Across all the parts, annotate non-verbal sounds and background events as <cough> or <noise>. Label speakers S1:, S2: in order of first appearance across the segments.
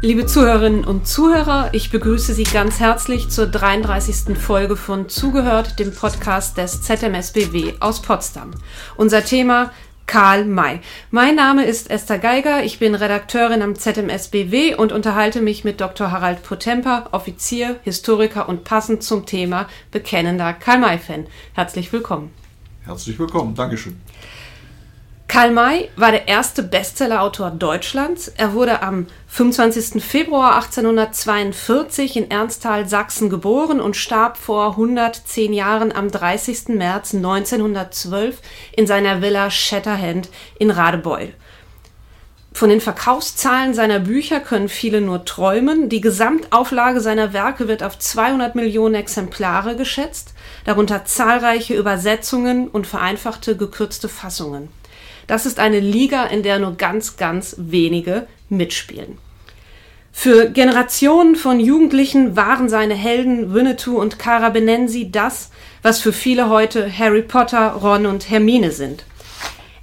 S1: Liebe Zuhörerinnen und Zuhörer, ich begrüße Sie ganz herzlich zur 33. Folge von Zugehört, dem Podcast des ZMSBW aus Potsdam. Unser Thema Karl May. Mein Name ist Esther Geiger, ich bin Redakteurin am ZMSBW und unterhalte mich mit Dr. Harald Potemper, Offizier, Historiker und passend zum Thema bekennender Karl May-Fan. Herzlich willkommen.
S2: Herzlich willkommen, Dankeschön.
S1: Karl May war der erste Bestsellerautor Deutschlands. Er wurde am 25. Februar 1842 in Ernsthal, Sachsen geboren und starb vor 110 Jahren am 30. März 1912 in seiner Villa Shatterhand in Radebeul. Von den Verkaufszahlen seiner Bücher können viele nur träumen. Die Gesamtauflage seiner Werke wird auf 200 Millionen Exemplare geschätzt, darunter zahlreiche Übersetzungen und vereinfachte gekürzte Fassungen. Das ist eine Liga, in der nur ganz, ganz wenige mitspielen. Für Generationen von Jugendlichen waren seine Helden Winnetou und Cara Benensi das, was für viele heute Harry Potter, Ron und Hermine sind.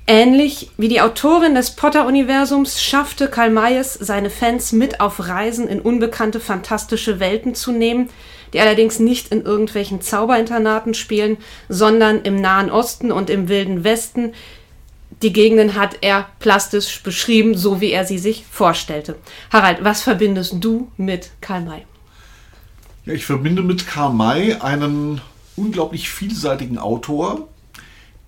S1: Ähnlich wie die Autorin des Potter-Universums schaffte Karl Mayes seine Fans mit auf Reisen in unbekannte fantastische Welten zu nehmen, die allerdings nicht in irgendwelchen Zauberinternaten spielen, sondern im Nahen Osten und im Wilden Westen, die Gegenden hat er plastisch beschrieben, so wie er sie sich vorstellte. Harald, was verbindest du mit Karl May?
S2: Ja, ich verbinde mit Karl May einen unglaublich vielseitigen Autor,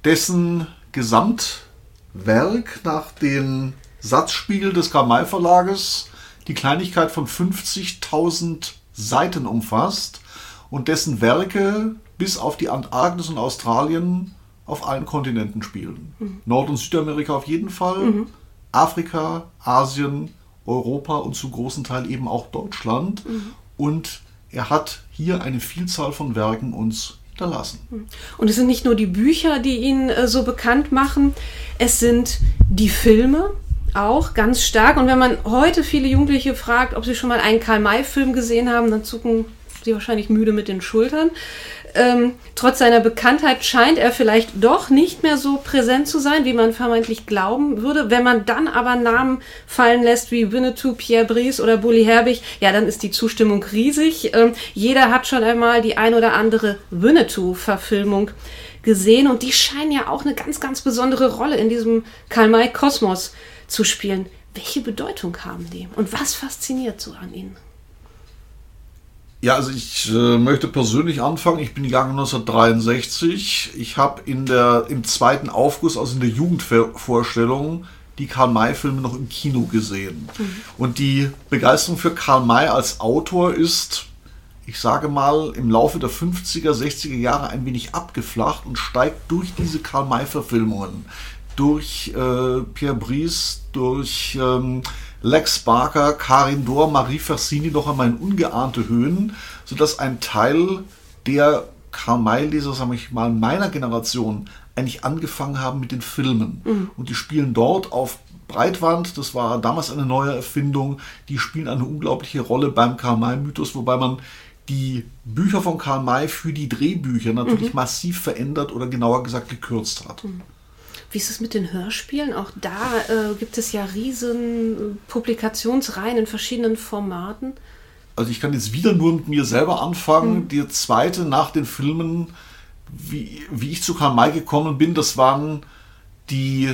S2: dessen Gesamtwerk nach dem Satzspiegel des Karl May Verlages die Kleinigkeit von 50.000 Seiten umfasst und dessen Werke bis auf die Antarktis und Australien auf allen Kontinenten spielen. Mhm. Nord- und Südamerika auf jeden Fall, mhm. Afrika, Asien, Europa und zu großen Teil eben auch Deutschland. Mhm. Und er hat hier eine Vielzahl von Werken uns hinterlassen. Mhm.
S1: Und es sind nicht nur die Bücher, die ihn äh, so bekannt machen, es sind die Filme, auch ganz stark. Und wenn man heute viele Jugendliche fragt, ob sie schon mal einen Karl-May-Film gesehen haben, dann zucken sie wahrscheinlich müde mit den Schultern ähm, trotz seiner Bekanntheit scheint er vielleicht doch nicht mehr so präsent zu sein, wie man vermeintlich glauben würde. Wenn man dann aber Namen fallen lässt wie Winnetou, Pierre Brice oder Bully Herbig, ja, dann ist die Zustimmung riesig. Ähm, jeder hat schon einmal die ein oder andere Winnetou-Verfilmung gesehen und die scheinen ja auch eine ganz, ganz besondere Rolle in diesem Karl-May-Kosmos zu spielen. Welche Bedeutung haben die und was fasziniert so an ihnen?
S2: Ja, also ich äh, möchte persönlich anfangen. Ich bin gegangen 1963. Ich habe in der im zweiten Aufguss, also in der Jugendvorstellung, die Karl-May-Filme noch im Kino gesehen. Mhm. Und die Begeisterung für Karl May als Autor ist, ich sage mal, im Laufe der 50er, 60er Jahre ein wenig abgeflacht und steigt durch diese Karl May-Verfilmungen, durch äh, Pierre Brice, durch ähm, Lex Barker, Karin Dor, Marie Fassini noch einmal in ungeahnte Höhen, sodass ein Teil der Karl-May-Leser, sage ich mal, meiner Generation eigentlich angefangen haben mit den Filmen. Mhm. Und die spielen dort auf Breitwand, das war damals eine neue Erfindung, die spielen eine unglaubliche Rolle beim Karl-May-Mythos, wobei man die Bücher von Karl May für die Drehbücher natürlich mhm. massiv verändert oder genauer gesagt gekürzt hat. Mhm.
S1: Wie ist es mit den Hörspielen? Auch da äh, gibt es ja riesen Publikationsreihen in verschiedenen Formaten.
S2: Also ich kann jetzt wieder nur mit mir selber anfangen. Mhm. Die zweite nach den Filmen, wie, wie ich zu Karl May gekommen bin, das waren die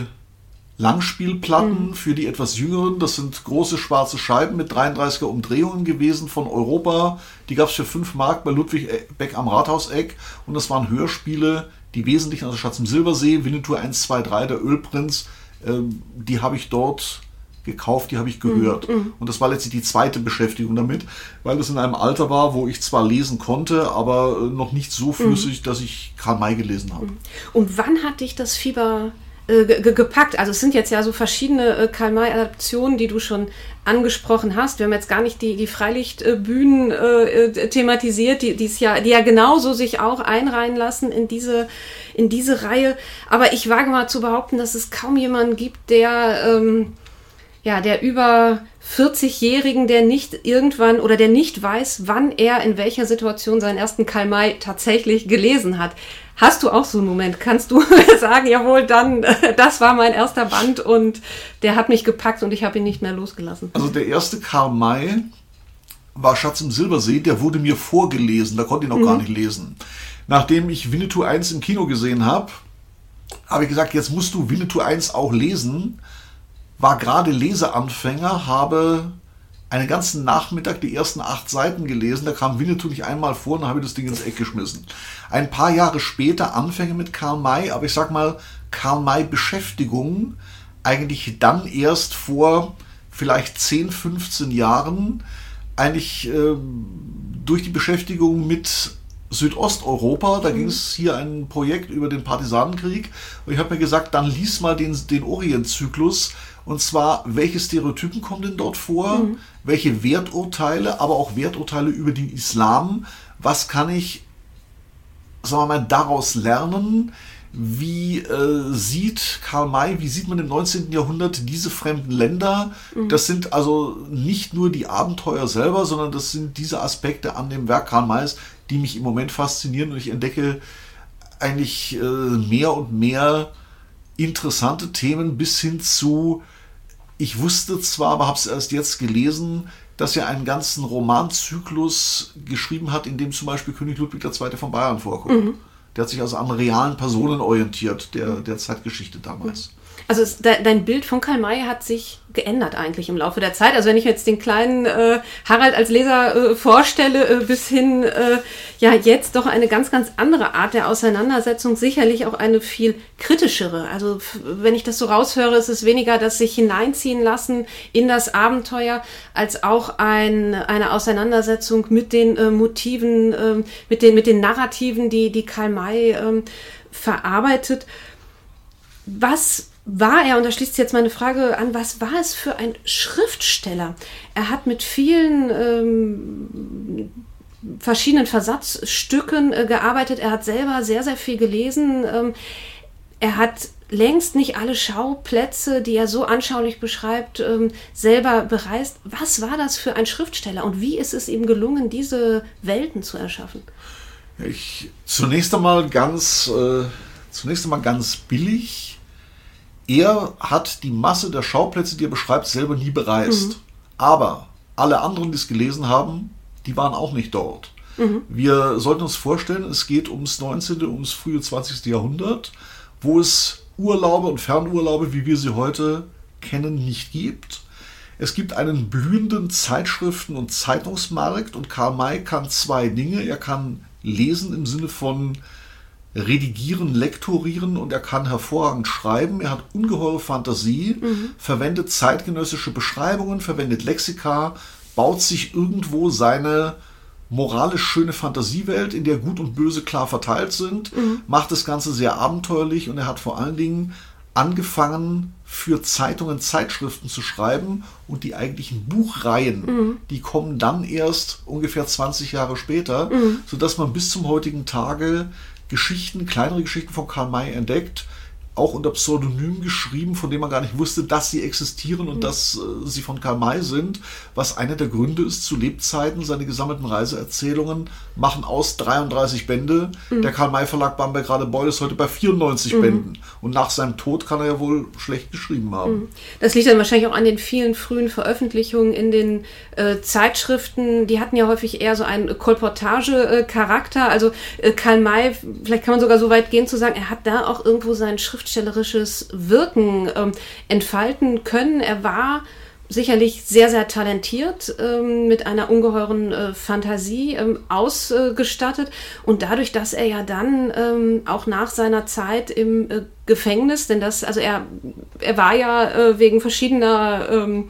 S2: Langspielplatten mhm. für die etwas jüngeren. Das sind große schwarze Scheiben mit 33er Umdrehungen gewesen von Europa. Die gab es für 5 Mark bei Ludwig Beck am Rathauseck. Und das waren Hörspiele, die wesentlichen, also Schatz im Silbersee, Winnetou 1, 2, 3, der Ölprinz, ähm, die habe ich dort gekauft, die habe ich gehört. Mhm, mhm. Und das war letztlich die zweite Beschäftigung damit, weil es in einem Alter war, wo ich zwar lesen konnte, aber äh, noch nicht so flüssig, mhm. dass ich Karl May gelesen habe. Mhm.
S1: Und wann hat dich das Fieber äh, gepackt. Also es sind jetzt ja so verschiedene äh, Karl-May-Adaptionen, die du schon angesprochen hast. Wir haben jetzt gar nicht die, die Freilichtbühnen äh, äh, thematisiert, die, die's ja, die ja genauso sich auch einreihen lassen in diese, in diese Reihe. Aber ich wage mal zu behaupten, dass es kaum jemanden gibt, der... Ähm, ja, der über 40-Jährigen, der nicht irgendwann oder der nicht weiß, wann er in welcher Situation seinen ersten Karl May tatsächlich gelesen hat. Hast du auch so einen Moment? Kannst du <laughs> sagen, jawohl, dann, <laughs> das war mein erster Band und der hat mich gepackt und ich habe ihn nicht mehr losgelassen?
S2: Also der erste Karl May war Schatz im Silbersee, der wurde mir vorgelesen, da konnte ich noch mhm. gar nicht lesen. Nachdem ich Winnetou 1 im Kino gesehen habe, habe ich gesagt, jetzt musst du Winnetou 1 auch lesen. War gerade Leseanfänger, habe einen ganzen Nachmittag die ersten acht Seiten gelesen. Da kam Winnetou nicht einmal vor und habe das Ding ins Eck geschmissen. Ein paar Jahre später Anfänge mit Karl May, aber ich sag mal, Karl May Beschäftigung eigentlich dann erst vor vielleicht 10, 15 Jahren, eigentlich äh, durch die Beschäftigung mit Südosteuropa. Da mhm. ging es hier ein Projekt über den Partisanenkrieg. Und ich habe mir gesagt, dann lies mal den, den Orientzyklus. Und zwar, welche Stereotypen kommen denn dort vor? Mhm. Welche Werturteile, aber auch Werturteile über den Islam? Was kann ich, sagen wir mal, daraus lernen? Wie äh, sieht Karl May, wie sieht man im 19. Jahrhundert diese fremden Länder? Mhm. Das sind also nicht nur die Abenteuer selber, sondern das sind diese Aspekte an dem Werk Karl Mays, die mich im Moment faszinieren und ich entdecke eigentlich äh, mehr und mehr interessante Themen bis hin zu, ich wusste zwar, aber habe es erst jetzt gelesen, dass er einen ganzen Romanzyklus geschrieben hat, in dem zum Beispiel König Ludwig II. von Bayern vorkommt. Mhm. Der hat sich also an realen Personen orientiert, der, der Zeitgeschichte damals.
S1: Also es, de, dein Bild von Karl May hat sich geändert eigentlich im Laufe der Zeit. Also wenn ich jetzt den kleinen äh, Harald als Leser äh, vorstelle, äh, bis hin äh, ja jetzt doch eine ganz, ganz andere Art der Auseinandersetzung, sicherlich auch eine viel kritischere. Also wenn ich das so raushöre, ist es weniger das sich hineinziehen lassen in das Abenteuer, als auch ein, eine Auseinandersetzung mit den äh, Motiven, äh, mit, den, mit den Narrativen, die, die Karl May äh, verarbeitet. Was war er, und da schließt jetzt meine Frage an, was war es für ein Schriftsteller? Er hat mit vielen ähm, verschiedenen Versatzstücken äh, gearbeitet. Er hat selber sehr, sehr viel gelesen. Ähm, er hat längst nicht alle Schauplätze, die er so anschaulich beschreibt, ähm, selber bereist. Was war das für ein Schriftsteller und wie ist es ihm gelungen, diese Welten zu erschaffen?
S2: Ich zunächst einmal ganz, äh, zunächst einmal ganz billig er hat die Masse der Schauplätze, die er beschreibt, selber nie bereist. Mhm. Aber alle anderen, die es gelesen haben, die waren auch nicht dort. Mhm. Wir sollten uns vorstellen, es geht ums 19., ums frühe 20. Jahrhundert, wo es Urlaube und Fernurlaube, wie wir sie heute kennen, nicht gibt. Es gibt einen blühenden Zeitschriften- und Zeitungsmarkt und Karl May kann zwei Dinge. Er kann lesen im Sinne von redigieren, lektorieren und er kann hervorragend schreiben. Er hat ungeheure Fantasie, mhm. verwendet zeitgenössische Beschreibungen, verwendet Lexika, baut sich irgendwo seine moralisch schöne Fantasiewelt, in der Gut und Böse klar verteilt sind, mhm. macht das Ganze sehr abenteuerlich und er hat vor allen Dingen angefangen, für Zeitungen, Zeitschriften zu schreiben und die eigentlichen Buchreihen, mhm. die kommen dann erst ungefähr 20 Jahre später, mhm. sodass man bis zum heutigen Tage Geschichten, kleinere Geschichten von Karl May entdeckt, auch unter Pseudonym geschrieben, von dem man gar nicht wusste, dass sie existieren und mhm. dass äh, sie von Karl May sind, was einer der Gründe ist, zu Lebzeiten seine gesammelten Reiseerzählungen machen aus 33 Bände. Mhm. Der Karl May Verlag Bamberg gerade Beul ist heute bei 94 mhm. Bänden und nach seinem Tod kann er ja wohl schlecht geschrieben haben. Mhm.
S1: Das liegt dann wahrscheinlich auch an den vielen frühen Veröffentlichungen in den äh, Zeitschriften. Die hatten ja häufig eher so einen Kolportage-Charakter. also äh, Karl May, vielleicht kann man sogar so weit gehen zu sagen, er hat da auch irgendwo seinen Schrift schriftstellerisches Wirken ähm, entfalten können. Er war sicherlich sehr, sehr talentiert, ähm, mit einer ungeheuren äh, Fantasie ähm, ausgestattet. Und dadurch, dass er ja dann ähm, auch nach seiner Zeit im äh, Gefängnis, denn das, also er, er war ja äh, wegen verschiedener ähm,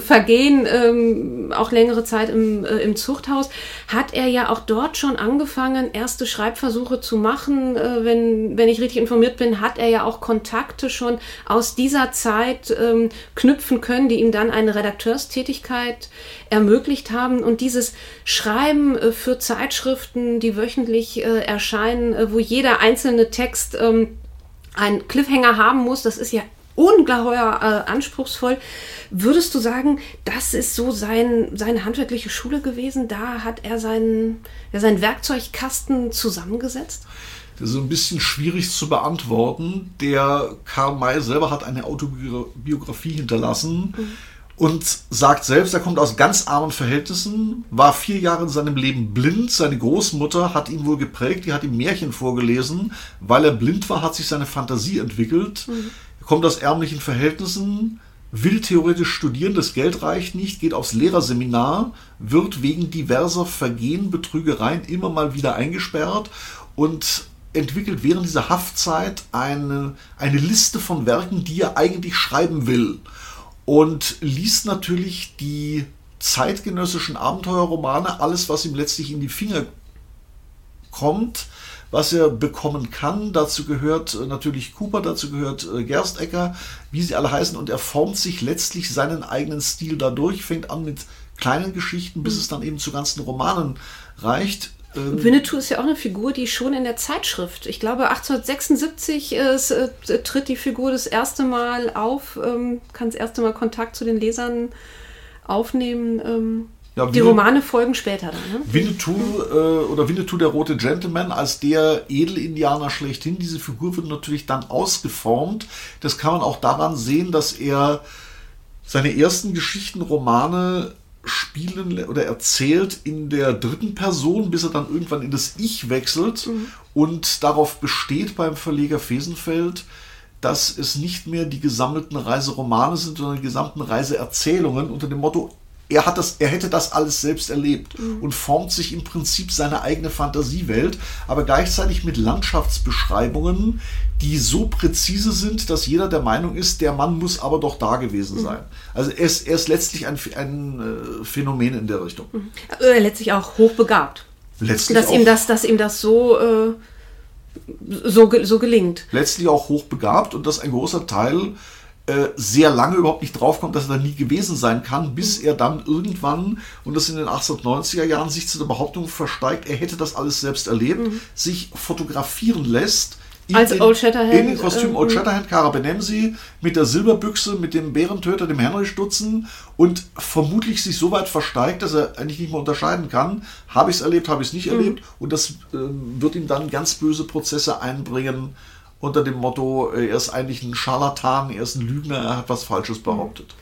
S1: Vergehen, ähm, auch längere Zeit im, äh, im Zuchthaus, hat er ja auch dort schon angefangen, erste Schreibversuche zu machen. Äh, wenn, wenn ich richtig informiert bin, hat er ja auch Kontakte schon aus dieser Zeit ähm, knüpfen können, die ihm dann eine Redakteurstätigkeit ermöglicht haben. Und dieses Schreiben äh, für Zeitschriften, die wöchentlich äh, erscheinen, äh, wo jeder einzelne Text ähm, ein Cliffhanger haben muss, das ist ja ungeheuer äh, anspruchsvoll. Würdest du sagen, das ist so sein, seine handwerkliche Schule gewesen? Da hat er seinen, ja, seinen Werkzeugkasten zusammengesetzt?
S2: Das ist ein bisschen schwierig zu beantworten. Der Karl May selber hat eine Autobiografie hinterlassen. Mhm und sagt selbst, er kommt aus ganz armen Verhältnissen, war vier Jahre in seinem Leben blind. Seine Großmutter hat ihn wohl geprägt, die hat ihm Märchen vorgelesen. Weil er blind war, hat sich seine Fantasie entwickelt. Mhm. Kommt aus ärmlichen Verhältnissen, will theoretisch studieren, das Geld reicht nicht, geht aufs Lehrerseminar, wird wegen diverser Vergehen, Betrügereien immer mal wieder eingesperrt und entwickelt während dieser Haftzeit eine, eine Liste von Werken, die er eigentlich schreiben will. Und liest natürlich die zeitgenössischen Abenteuerromane, alles, was ihm letztlich in die Finger kommt, was er bekommen kann. Dazu gehört äh, natürlich Cooper, dazu gehört äh, Gerstecker, wie sie alle heißen, und er formt sich letztlich seinen eigenen Stil dadurch, fängt an mit kleinen Geschichten, bis mhm. es dann eben zu ganzen Romanen reicht.
S1: Ähm, Winnetou ist ja auch eine Figur, die schon in der Zeitschrift, ich glaube 1876 äh, äh, tritt die Figur das erste Mal auf, ähm, kann das erste Mal Kontakt zu den Lesern aufnehmen. Ähm, ja, die Romane folgen später dann.
S2: Ne? Winnetou äh, oder Winnetou der rote Gentleman als der Edelindianer schlechthin. Diese Figur wird natürlich dann ausgeformt. Das kann man auch daran sehen, dass er seine ersten Geschichtenromane spielen oder erzählt in der dritten Person, bis er dann irgendwann in das Ich wechselt mhm. und darauf besteht beim Verleger Fesenfeld, dass es nicht mehr die gesammelten Reiseromane sind, sondern die gesamten Reiseerzählungen unter dem Motto, er, hat das, er hätte das alles selbst erlebt mhm. und formt sich im Prinzip seine eigene Fantasiewelt, aber gleichzeitig mit Landschaftsbeschreibungen, die so präzise sind, dass jeder der Meinung ist, der Mann muss aber doch da gewesen mhm. sein. Also er ist, er ist letztlich ein, ein äh, Phänomen in der Richtung. Mhm.
S1: Äh, letztlich auch hochbegabt. Letztlich dass, auch, ihm das, dass ihm das so, äh, so, so gelingt.
S2: Letztlich auch hochbegabt und dass ein großer Teil äh, sehr lange überhaupt nicht draufkommt, dass er da nie gewesen sein kann, bis mhm. er dann irgendwann, und das in den 1890er Jahren, sich zu der Behauptung versteigt, er hätte das alles selbst erlebt, mhm. sich fotografieren lässt.
S1: Als den, Old Shatterhand.
S2: In den Kostüm äh, Old mhm. Shatterhand, Cara Benemsi, mit der Silberbüchse, mit dem Bärentöter, dem Henry Stutzen und vermutlich sich so weit versteigt, dass er eigentlich nicht mehr unterscheiden kann, habe ich es erlebt, habe ich es nicht mhm. erlebt und das äh, wird ihm dann ganz böse Prozesse einbringen, unter dem Motto, äh, er ist eigentlich ein Scharlatan, er ist ein Lügner, er hat was Falsches behauptet.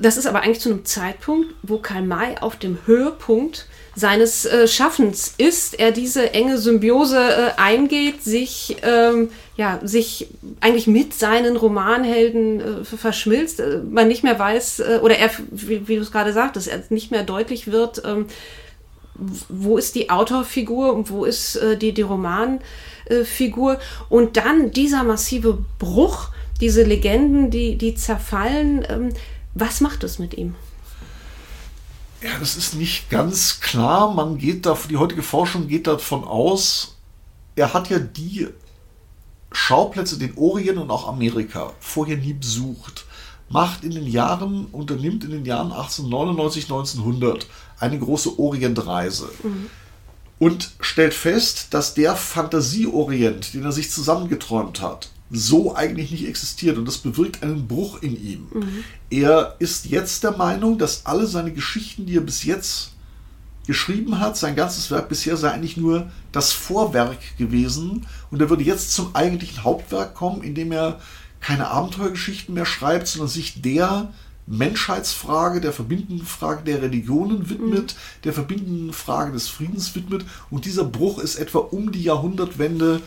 S1: Das ist aber eigentlich zu einem Zeitpunkt, wo Karl May auf dem Höhepunkt seines äh, Schaffens ist, er diese enge Symbiose äh, eingeht, sich, ähm, ja, sich eigentlich mit seinen Romanhelden äh, verschmilzt, man nicht mehr weiß, oder er, wie, wie du es gerade sagtest, er nicht mehr deutlich wird, ähm, wo ist die Autorfigur und wo ist die, die Roman. Äh, Figur. Und dann dieser massive Bruch, diese Legenden, die, die zerfallen. Ähm, was macht es mit ihm?
S2: Ja, das ist nicht ganz klar. Man geht da, die heutige Forschung geht davon aus, er hat ja die Schauplätze, den Orient und auch Amerika, vorher nie besucht. Macht in den Jahren, unternimmt in den Jahren 1899, 1900 eine große Orientreise. Mhm und stellt fest, dass der Fantasieorient, den er sich zusammengeträumt hat, so eigentlich nicht existiert und das bewirkt einen Bruch in ihm. Mhm. Er ist jetzt der Meinung, dass alle seine Geschichten, die er bis jetzt geschrieben hat, sein ganzes Werk bisher sei eigentlich nur das Vorwerk gewesen und er würde jetzt zum eigentlichen Hauptwerk kommen, indem er keine Abenteuergeschichten mehr schreibt, sondern sich der Menschheitsfrage, der verbindenden Frage der Religionen widmet, mhm. der verbindenden Frage des Friedens widmet. Und dieser Bruch ist etwa um die Jahrhundertwende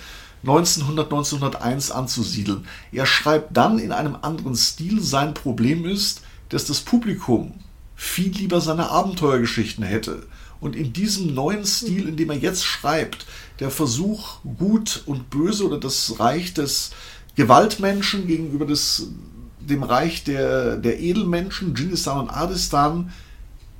S2: 1900, 1901 anzusiedeln. Er schreibt dann in einem anderen Stil, sein Problem ist, dass das Publikum viel lieber seine Abenteuergeschichten hätte. Und in diesem neuen Stil, in dem er jetzt schreibt, der Versuch, Gut und Böse oder das Reich des Gewaltmenschen gegenüber des dem Reich der, der Edelmenschen, Dschingistan und Adistan,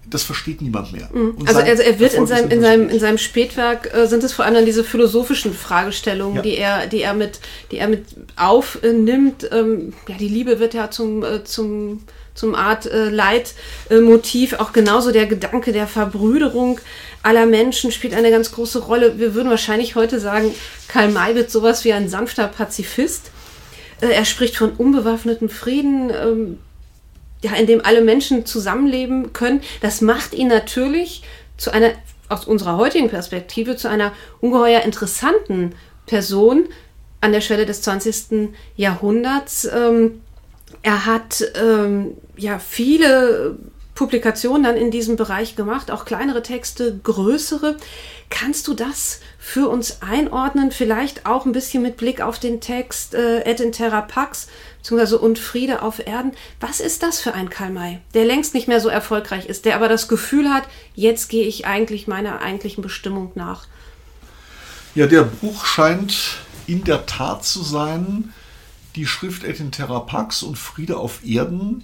S2: das versteht niemand mehr.
S1: Mhm. Also, also, er wird in seinem, in seinem, in seinem Spätwerk äh, sind es vor allem diese philosophischen Fragestellungen, ja. die er, die er mit, die er mit aufnimmt. Ähm, ja, die Liebe wird ja zum, äh, zum, zum Art äh, Leitmotiv. Auch genauso der Gedanke der Verbrüderung aller Menschen spielt eine ganz große Rolle. Wir würden wahrscheinlich heute sagen, Karl May wird sowas wie ein sanfter Pazifist. Äh, er spricht von unbewaffnetem Frieden, ähm, ja, in dem alle Menschen zusammenleben können. Das macht ihn natürlich zu einer, aus unserer heutigen Perspektive, zu einer ungeheuer interessanten Person an der Schwelle des 20. Jahrhunderts. Ähm, er hat ähm, ja viele Publikationen dann in diesem Bereich gemacht, auch kleinere Texte, größere. Kannst du das für uns einordnen? Vielleicht auch ein bisschen mit Blick auf den Text äh, Et in Terra Pax, beziehungsweise Und Friede auf Erden. Was ist das für ein Karl May, der längst nicht mehr so erfolgreich ist, der aber das Gefühl hat, jetzt gehe ich eigentlich meiner eigentlichen Bestimmung nach?
S2: Ja, der Buch scheint in der Tat zu sein, die Schrift Et in Terra Pax und Friede auf Erden.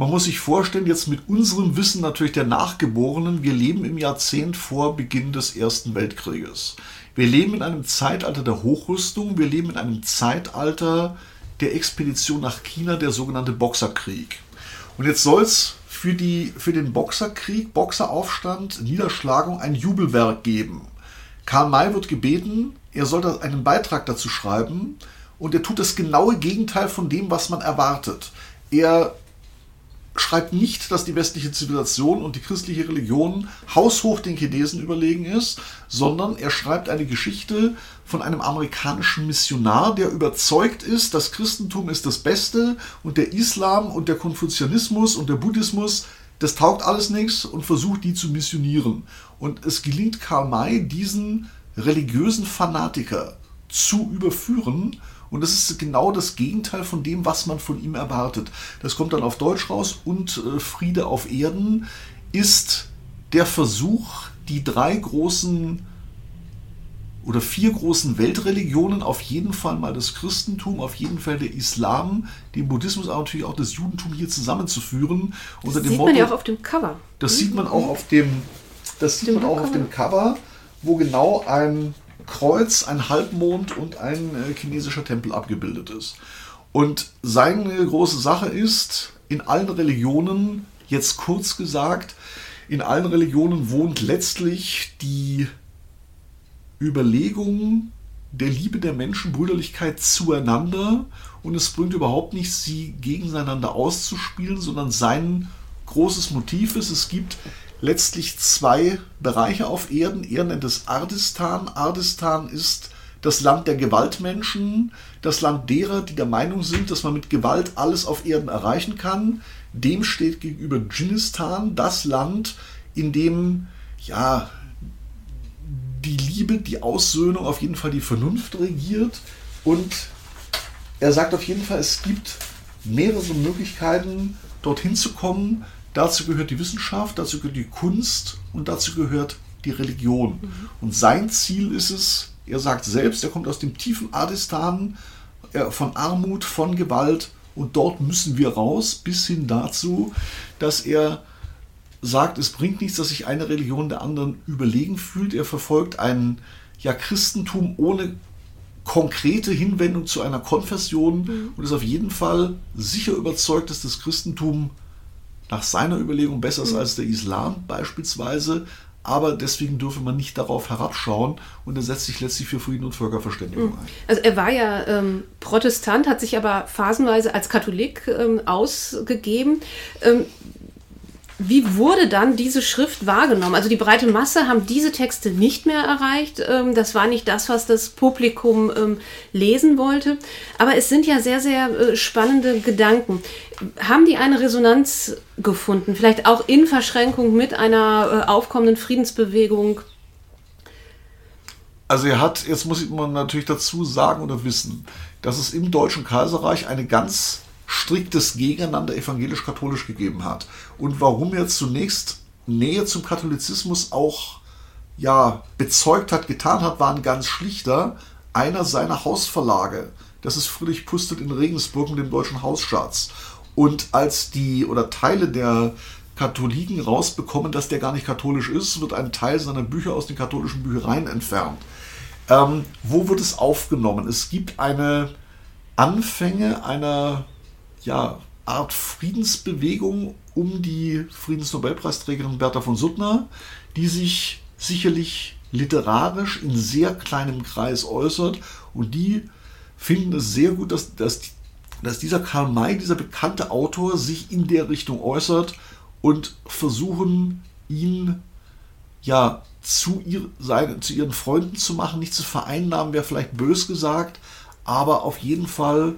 S2: Man muss sich vorstellen, jetzt mit unserem Wissen natürlich der Nachgeborenen, wir leben im Jahrzehnt vor Beginn des Ersten Weltkrieges. Wir leben in einem Zeitalter der Hochrüstung, wir leben in einem Zeitalter der Expedition nach China, der sogenannte Boxerkrieg. Und jetzt soll es für, für den Boxerkrieg, Boxeraufstand, Niederschlagung ein Jubelwerk geben. Karl May wird gebeten, er soll einen Beitrag dazu schreiben und er tut das genaue Gegenteil von dem, was man erwartet. Er schreibt nicht, dass die westliche Zivilisation und die christliche Religion haushoch den Chinesen überlegen ist, sondern er schreibt eine Geschichte von einem amerikanischen Missionar, der überzeugt ist, das Christentum ist das Beste und der Islam und der Konfuzianismus und der Buddhismus, das taugt alles nichts und versucht die zu missionieren. Und es gelingt Karl May, diesen religiösen Fanatiker zu überführen und das ist genau das Gegenteil von dem, was man von ihm erwartet. Das kommt dann auf Deutsch raus und äh, Friede auf Erden ist der Versuch, die drei großen oder vier großen Weltreligionen, auf jeden Fall mal das Christentum, auf jeden Fall der Islam, den Buddhismus, aber natürlich auch das Judentum hier zusammenzuführen.
S1: Das sieht Motto, man ja auch auf dem Cover.
S2: Das sieht man auch auf dem, das sieht man auch auf dem Cover, wo genau ein Kreuz, ein Halbmond und ein äh, chinesischer Tempel abgebildet ist. Und seine große Sache ist, in allen Religionen, jetzt kurz gesagt, in allen Religionen wohnt letztlich die Überlegung der Liebe der Menschen, Brüderlichkeit zueinander und es bringt überhaupt nichts, sie gegeneinander auszuspielen, sondern sein großes Motiv ist, es gibt letztlich zwei Bereiche auf Erden. Er nennt es Ardistan. Ardistan ist das Land der Gewaltmenschen, das Land derer, die der Meinung sind, dass man mit Gewalt alles auf Erden erreichen kann. Dem steht gegenüber Dschinnistan, das Land, in dem ja die Liebe, die Aussöhnung, auf jeden Fall die Vernunft regiert. Und er sagt auf jeden Fall, es gibt mehrere Möglichkeiten, dorthin zu kommen. Dazu gehört die Wissenschaft, dazu gehört die Kunst und dazu gehört die Religion. Mhm. Und sein Ziel ist es, er sagt selbst, er kommt aus dem tiefen Adistan, von Armut, von Gewalt und dort müssen wir raus, bis hin dazu, dass er sagt, es bringt nichts, dass sich eine Religion der anderen überlegen fühlt. Er verfolgt ein ja, Christentum ohne konkrete Hinwendung zu einer Konfession mhm. und ist auf jeden Fall sicher überzeugt, dass das Christentum nach seiner Überlegung besser ist mhm. als der Islam beispielsweise. Aber deswegen dürfe man nicht darauf herabschauen und er setzt sich letztlich für Frieden und Völkerverständigung mhm. ein.
S1: Also er war ja ähm, Protestant, hat sich aber phasenweise als Katholik ähm, ausgegeben. Ähm, wie wurde dann diese Schrift wahrgenommen? Also die breite Masse haben diese Texte nicht mehr erreicht. Ähm, das war nicht das, was das Publikum ähm, lesen wollte. Aber es sind ja sehr, sehr äh, spannende Gedanken. Haben die eine Resonanz gefunden? Vielleicht auch in Verschränkung mit einer äh, aufkommenden Friedensbewegung?
S2: Also er hat, jetzt muss man natürlich dazu sagen oder wissen, dass es im Deutschen Kaiserreich eine ganz striktes Gegeneinander evangelisch-katholisch gegeben hat. Und warum er zunächst Nähe zum Katholizismus auch ja, bezeugt hat, getan hat, war ein ganz schlichter. Einer seiner Hausverlage, das ist Friedrich Pustet in Regensburg mit dem Deutschen Hausschatz. Und als die oder Teile der Katholiken rausbekommen, dass der gar nicht katholisch ist, wird ein Teil seiner Bücher aus den katholischen Büchereien entfernt. Ähm, wo wird es aufgenommen? Es gibt eine Anfänge einer ja, Art Friedensbewegung um die Friedensnobelpreisträgerin Bertha von Suttner, die sich sicherlich literarisch in sehr kleinem Kreis äußert und die finden es sehr gut, dass, dass dass dieser Karl May, dieser bekannte Autor, sich in der Richtung äußert und versuchen, ihn ja zu, ihr, seine, zu ihren Freunden zu machen, nicht zu vereinnahmen, wäre vielleicht bös gesagt, aber auf jeden Fall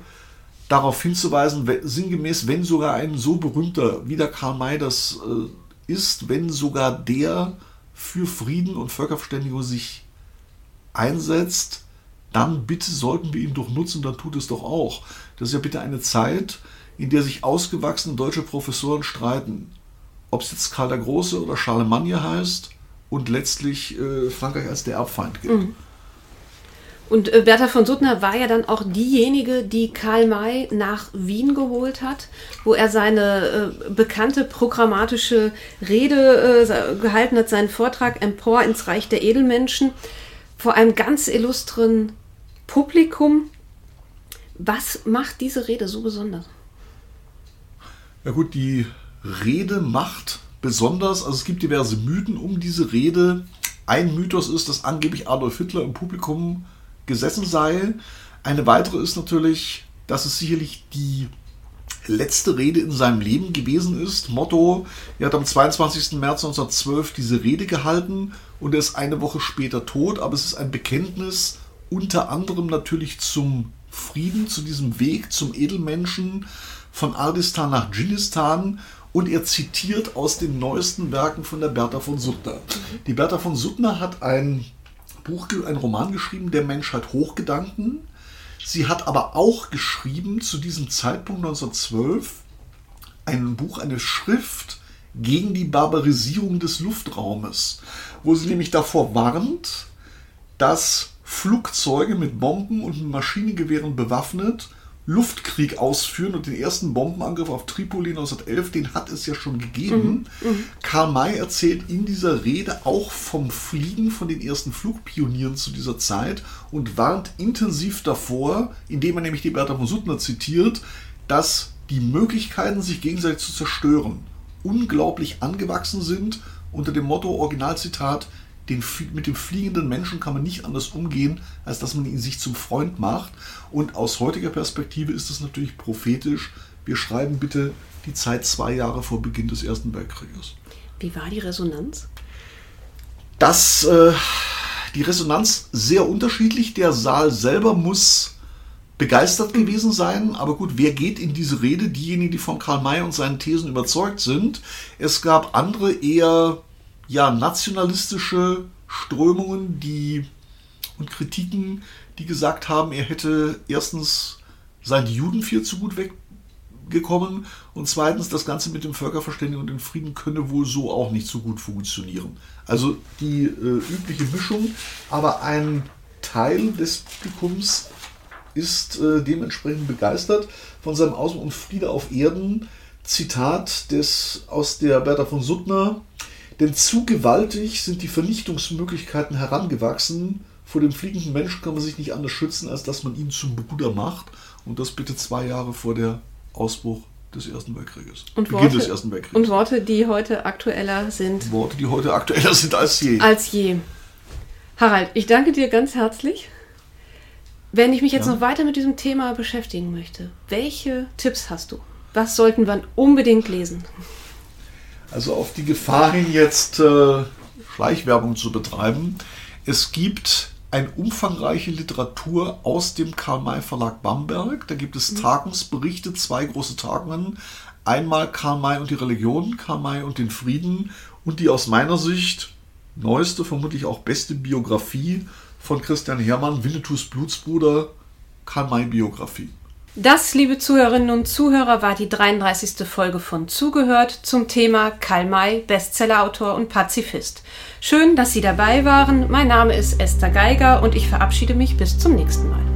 S2: darauf hinzuweisen, sinngemäß, wenn sogar ein so berühmter wie der Karl May das äh, ist, wenn sogar der für Frieden und Völkerverständigung sich einsetzt, dann bitte sollten wir ihn doch nutzen, dann tut es doch auch. Das ist ja bitte eine Zeit, in der sich ausgewachsene deutsche Professoren streiten. Ob es jetzt Karl der Große oder Charlemagne heißt und letztlich äh, Frankreich als der Erbfeind gilt. Mhm.
S1: Und äh, Bertha von Suttner war ja dann auch diejenige, die Karl May nach Wien geholt hat, wo er seine äh, bekannte programmatische Rede äh, gehalten hat, seinen Vortrag Empor ins Reich der Edelmenschen, vor einem ganz illustren Publikum. Was macht diese Rede so besonders?
S2: Ja gut, die Rede macht besonders, also es gibt diverse Mythen um diese Rede. Ein Mythos ist, dass angeblich Adolf Hitler im Publikum gesessen sei. Eine weitere ist natürlich, dass es sicherlich die letzte Rede in seinem Leben gewesen ist. Motto, er hat am 22. März 1912 diese Rede gehalten und er ist eine Woche später tot, aber es ist ein Bekenntnis unter anderem natürlich zum Frieden, zu diesem Weg zum Edelmenschen von Ardistan nach Dschinnistan und er zitiert aus den neuesten Werken von der Bertha von Suttner. Die Bertha von Suttner hat ein Buch, ein Roman geschrieben, Der Menschheit Hochgedanken. Sie hat aber auch geschrieben zu diesem Zeitpunkt 1912 ein Buch, eine Schrift gegen die Barbarisierung des Luftraumes, wo sie nämlich davor warnt, dass Flugzeuge mit Bomben und Maschinengewehren bewaffnet Luftkrieg ausführen und den ersten Bombenangriff auf Tripoli 1911, den hat es ja schon gegeben. Mhm. Mhm. Karl May erzählt in dieser Rede auch vom Fliegen von den ersten Flugpionieren zu dieser Zeit und warnt intensiv davor, indem er nämlich die Bertha von Suttner zitiert, dass die Möglichkeiten, sich gegenseitig zu zerstören, unglaublich angewachsen sind unter dem Motto Originalzitat den, mit dem fliegenden Menschen kann man nicht anders umgehen, als dass man ihn sich zum Freund macht. Und aus heutiger Perspektive ist es natürlich prophetisch. Wir schreiben bitte die Zeit zwei Jahre vor Beginn des Ersten Weltkrieges.
S1: Wie war die Resonanz?
S2: Das, äh, die Resonanz sehr unterschiedlich. Der Saal selber muss begeistert gewesen sein. Aber gut, wer geht in diese Rede? Diejenigen, die von Karl May und seinen Thesen überzeugt sind. Es gab andere eher ja, nationalistische Strömungen, die und Kritiken, die gesagt haben, er hätte erstens seien die Juden viel zu gut weggekommen und zweitens das Ganze mit dem Völkerverständigen und dem Frieden könne wohl so auch nicht so gut funktionieren. Also die äh, übliche Mischung, aber ein Teil des Publikums ist äh, dementsprechend begeistert von seinem Ausdruck und Friede auf Erden. Zitat des aus der Bertha von Suttner denn zu gewaltig sind die Vernichtungsmöglichkeiten herangewachsen. Vor dem fliegenden Menschen kann man sich nicht anders schützen, als dass man ihn zum Bruder macht. Und das bitte zwei Jahre vor der Ausbruch des Ersten Weltkrieges.
S1: Und Beginn Worte, des Ersten Weltkrieges. Und Worte, die heute aktueller sind.
S2: Worte, die heute aktueller sind als je.
S1: Als je. Harald, ich danke dir ganz herzlich. Wenn ich mich jetzt ja. noch weiter mit diesem Thema beschäftigen möchte, welche Tipps hast du? Was sollten wir unbedingt lesen?
S2: Also auf die Gefahr hin, jetzt äh, Schleichwerbung zu betreiben. Es gibt eine umfangreiche Literatur aus dem Karl-May Verlag Bamberg. Da gibt es mhm. Tagungsberichte, zwei große Tagungen. Einmal Karl May und die Religion, Karl May und den Frieden und die aus meiner Sicht neueste, vermutlich auch beste Biografie von Christian Hermann, Winnetous Blutsbruder, Karl May Biografie.
S1: Das, liebe Zuhörerinnen und Zuhörer, war die 33. Folge von Zugehört zum Thema Karl May, Bestsellerautor und Pazifist. Schön, dass Sie dabei waren. Mein Name ist Esther Geiger und ich verabschiede mich bis zum nächsten Mal.